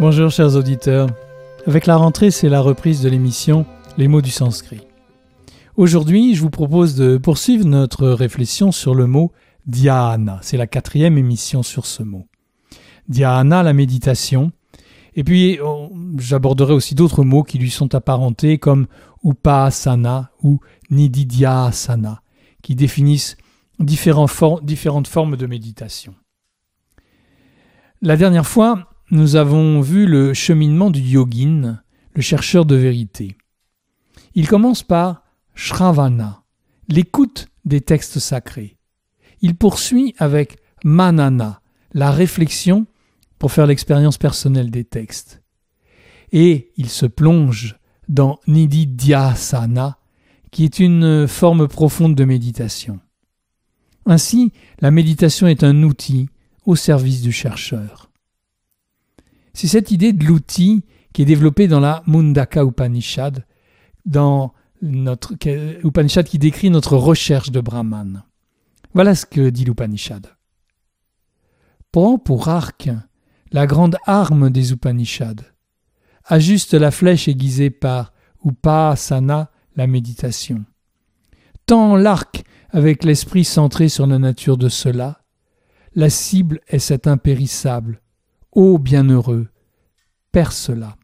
Bonjour chers auditeurs. Avec la rentrée, c'est la reprise de l'émission Les mots du sanskrit. Aujourd'hui, je vous propose de poursuivre notre réflexion sur le mot dhyana. C'est la quatrième émission sur ce mot. Dhyana, la méditation. Et puis, j'aborderai aussi d'autres mots qui lui sont apparentés comme upasana ou nididhyasana, qui définissent différentes formes de méditation. La dernière fois, nous avons vu le cheminement du yogin, le chercheur de vérité. Il commence par Shravana, l'écoute des textes sacrés. Il poursuit avec Manana, la réflexion pour faire l'expérience personnelle des textes. Et il se plonge dans Nididhyasana, qui est une forme profonde de méditation. Ainsi, la méditation est un outil au service du chercheur. C'est cette idée de l'outil qui est développée dans la Mundaka Upanishad, dans notre Upanishad qui décrit notre recherche de Brahman. Voilà ce que dit l'Upanishad. Prends pour arc la grande arme des Upanishads. Ajuste la flèche aiguisée par Upasana, la méditation. Tends l'arc avec l'esprit centré sur la nature de cela. La cible est cet impérissable, Ô bienheureux, perce-la.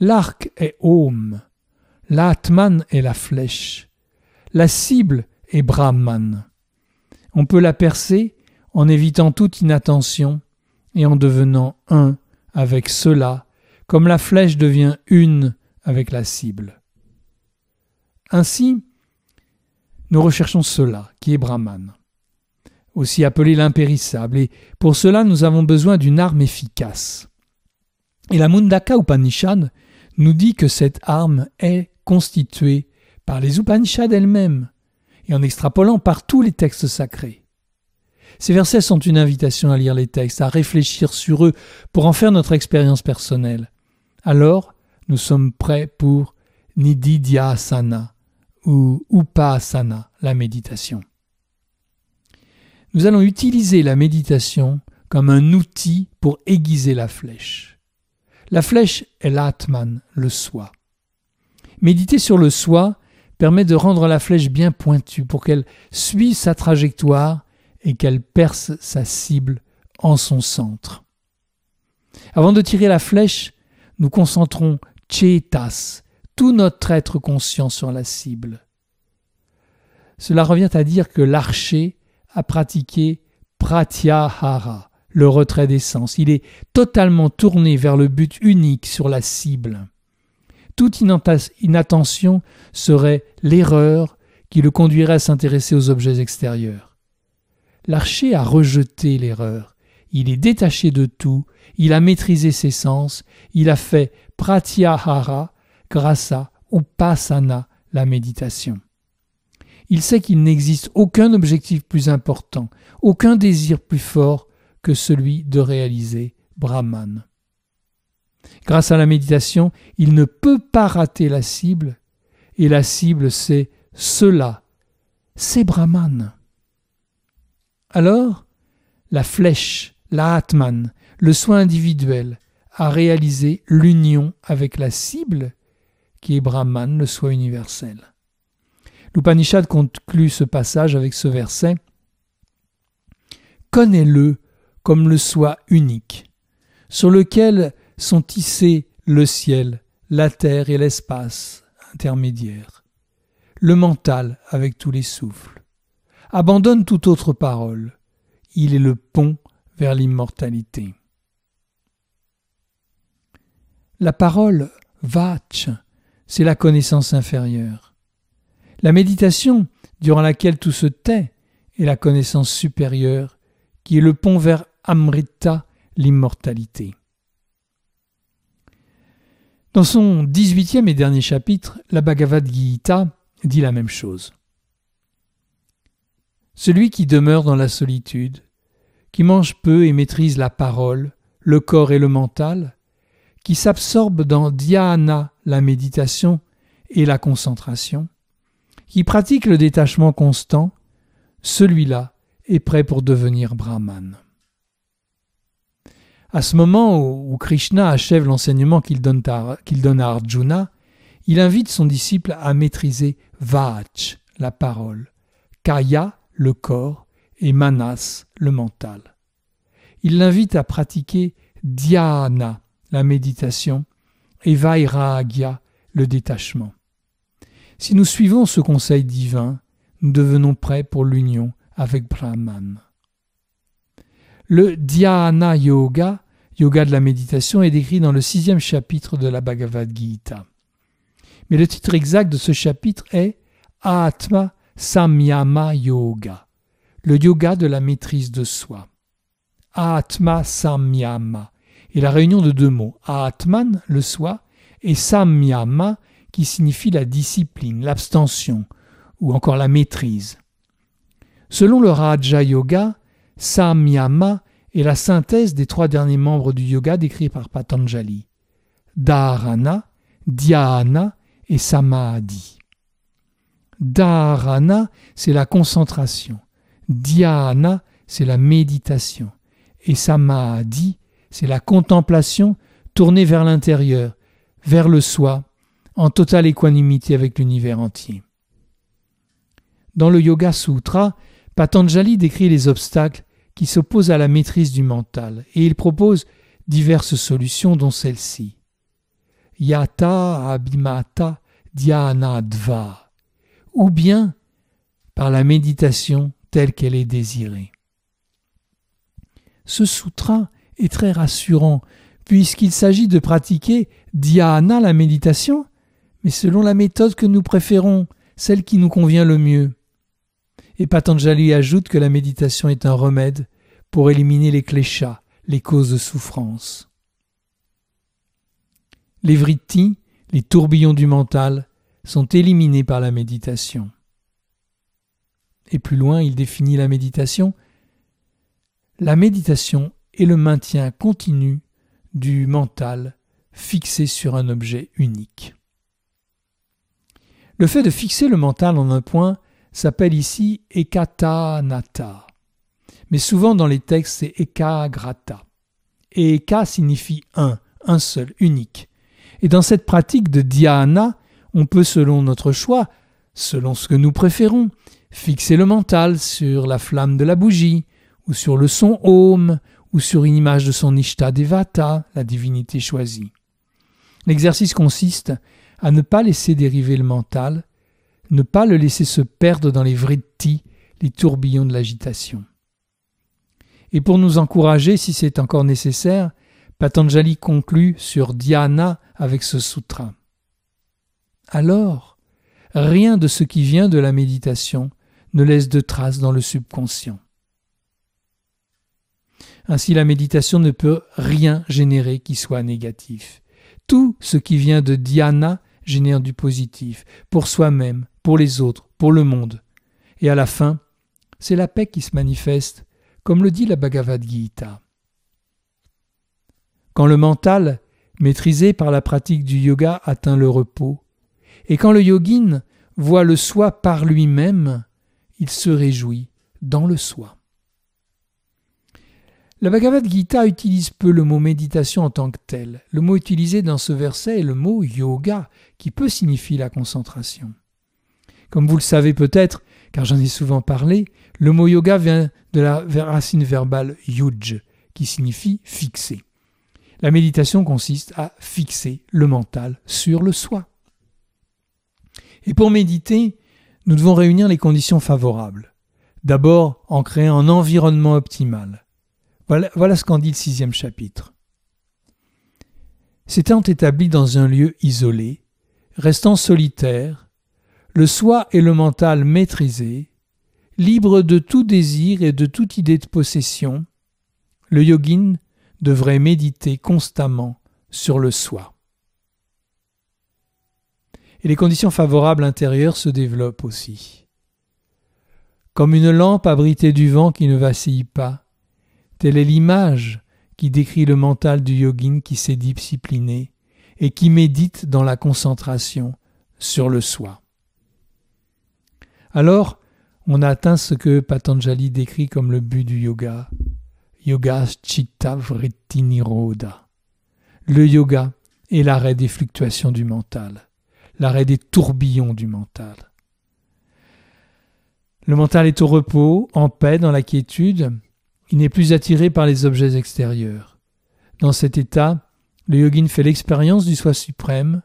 L'arc est Om, l'Atman est la flèche, la cible est Brahman. On peut la percer en évitant toute inattention et en devenant un avec cela, comme la flèche devient une avec la cible. Ainsi, nous recherchons cela qui est Brahman aussi appelé l'impérissable, et pour cela nous avons besoin d'une arme efficace. Et la Mundaka Upanishad nous dit que cette arme est constituée par les Upanishads elles-mêmes, et en extrapolant par tous les textes sacrés. Ces versets sont une invitation à lire les textes, à réfléchir sur eux pour en faire notre expérience personnelle. Alors, nous sommes prêts pour Nididhyasana ou Upasana, la méditation nous allons utiliser la méditation comme un outil pour aiguiser la flèche. La flèche est l'atman, le soi. Méditer sur le soi permet de rendre la flèche bien pointue pour qu'elle suive sa trajectoire et qu'elle perce sa cible en son centre. Avant de tirer la flèche, nous concentrons chetas, tout notre être conscient sur la cible. Cela revient à dire que l'archer à pratiquer pratyahara, le retrait des sens. Il est totalement tourné vers le but unique sur la cible. Toute inattention serait l'erreur qui le conduirait à s'intéresser aux objets extérieurs. L'archer a rejeté l'erreur. Il est détaché de tout, il a maîtrisé ses sens, il a fait pratyahara grâce à upasana, la méditation. Il sait qu'il n'existe aucun objectif plus important, aucun désir plus fort que celui de réaliser Brahman. Grâce à la méditation, il ne peut pas rater la cible, et la cible c'est cela, c'est Brahman. Alors, la flèche, la Atman, le soin individuel, a réalisé l'union avec la cible qui est Brahman, le soi universel. L'Upanishad conclut ce passage avec ce verset Connais-le comme le soi unique, sur lequel sont tissés le ciel, la terre et l'espace intermédiaire, le mental avec tous les souffles. Abandonne toute autre parole. Il est le pont vers l'immortalité. La parole vach, c'est la connaissance inférieure. La méditation, durant laquelle tout se tait, est la connaissance supérieure, qui est le pont vers Amrita, l'immortalité. Dans son dix-huitième et dernier chapitre, la Bhagavad Gita dit la même chose. Celui qui demeure dans la solitude, qui mange peu et maîtrise la parole, le corps et le mental, qui s'absorbe dans dhyana, la méditation et la concentration, qui pratique le détachement constant, celui-là est prêt pour devenir brahman. À ce moment où Krishna achève l'enseignement qu'il donne, à Arjuna, il invite son disciple à maîtriser Vach, la parole, Kaya, le corps, et Manas, le mental. Il l'invite à pratiquer Dhyana, la méditation, et Vairagya, le détachement. Si nous suivons ce conseil divin, nous devenons prêts pour l'union avec Brahman. Le Dhyana Yoga, yoga de la méditation, est décrit dans le sixième chapitre de la Bhagavad Gita. Mais le titre exact de ce chapitre est Atma Samyama Yoga, le yoga de la maîtrise de soi. Atma Samyama est la réunion de deux mots, Atman, le soi, et Samyama, qui signifie la discipline, l'abstention, ou encore la maîtrise. Selon le Raja Yoga, Samyama est la synthèse des trois derniers membres du yoga décrits par Patanjali Dharana, Dhyana et Samadhi. Dharana, c'est la concentration. Dhyana, c'est la méditation. Et Samadhi, c'est la contemplation tournée vers l'intérieur, vers le soi, en totale équanimité avec l'univers entier. Dans le Yoga Sutra, Patanjali décrit les obstacles qui s'opposent à la maîtrise du mental et il propose diverses solutions dont celle-ci. Yata abhimata dhyanadva ou bien par la méditation telle qu'elle est désirée. Ce sutra est très rassurant puisqu'il s'agit de pratiquer dhyana la méditation, mais selon la méthode que nous préférons, celle qui nous convient le mieux. Et Patanjali ajoute que la méditation est un remède pour éliminer les cléchats, les causes de souffrance. Les vrittis, les tourbillons du mental, sont éliminés par la méditation. Et plus loin, il définit la méditation. La méditation est le maintien continu du mental fixé sur un objet unique. Le fait de fixer le mental en un point s'appelle ici ekatanata. Mais souvent dans les textes, c'est ekagrata. Et eka signifie un, un seul, unique. Et dans cette pratique de dhyana, on peut, selon notre choix, selon ce que nous préférons, fixer le mental sur la flamme de la bougie, ou sur le son Om, ou sur une image de son Ishta Devata, la divinité choisie. L'exercice consiste à ne pas laisser dériver le mental, ne pas le laisser se perdre dans les vrittis, les tourbillons de l'agitation. Et pour nous encourager, si c'est encore nécessaire, Patanjali conclut sur Dhyana avec ce sutra. Alors, rien de ce qui vient de la méditation ne laisse de traces dans le subconscient. Ainsi la méditation ne peut rien générer qui soit négatif. Tout ce qui vient de dhyana génère du positif, pour soi-même, pour les autres, pour le monde. Et à la fin, c'est la paix qui se manifeste, comme le dit la Bhagavad Gita. Quand le mental, maîtrisé par la pratique du yoga, atteint le repos, et quand le yogin voit le soi par lui-même, il se réjouit dans le soi. La Bhagavad Gita utilise peu le mot méditation en tant que tel. Le mot utilisé dans ce verset est le mot yoga, qui peut signifier la concentration. Comme vous le savez peut-être, car j'en ai souvent parlé, le mot yoga vient de la racine verbale yuj, qui signifie fixer. La méditation consiste à fixer le mental sur le soi. Et pour méditer, nous devons réunir les conditions favorables. D'abord en créant un environnement optimal. Voilà, ce qu'en dit le sixième chapitre. S'étant établi dans un lieu isolé, restant solitaire, le soi et le mental maîtrisés, libre de tout désir et de toute idée de possession, le yogin devrait méditer constamment sur le soi. Et les conditions favorables intérieures se développent aussi. Comme une lampe abritée du vent qui ne vacille pas, Telle est l'image qui décrit le mental du yogin qui s'est discipliné et qui médite dans la concentration sur le soi. Alors, on a atteint ce que Patanjali décrit comme le but du yoga. Yoga Chitta Vritti Nirodha. Le yoga est l'arrêt des fluctuations du mental, l'arrêt des tourbillons du mental. Le mental est au repos, en paix, dans la quiétude. Il n'est plus attiré par les objets extérieurs. Dans cet état, le yogin fait l'expérience du soi suprême,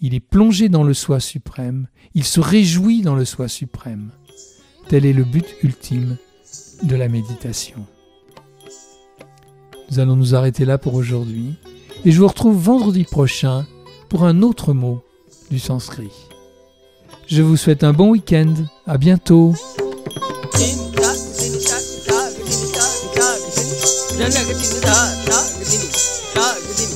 il est plongé dans le soi suprême, il se réjouit dans le soi suprême. Tel est le but ultime de la méditation. Nous allons nous arrêter là pour aujourd'hui et je vous retrouve vendredi prochain pour un autre mot du sanskrit. Je vous souhaite un bon week-end. À bientôt. लगती राग दिन राग दिन।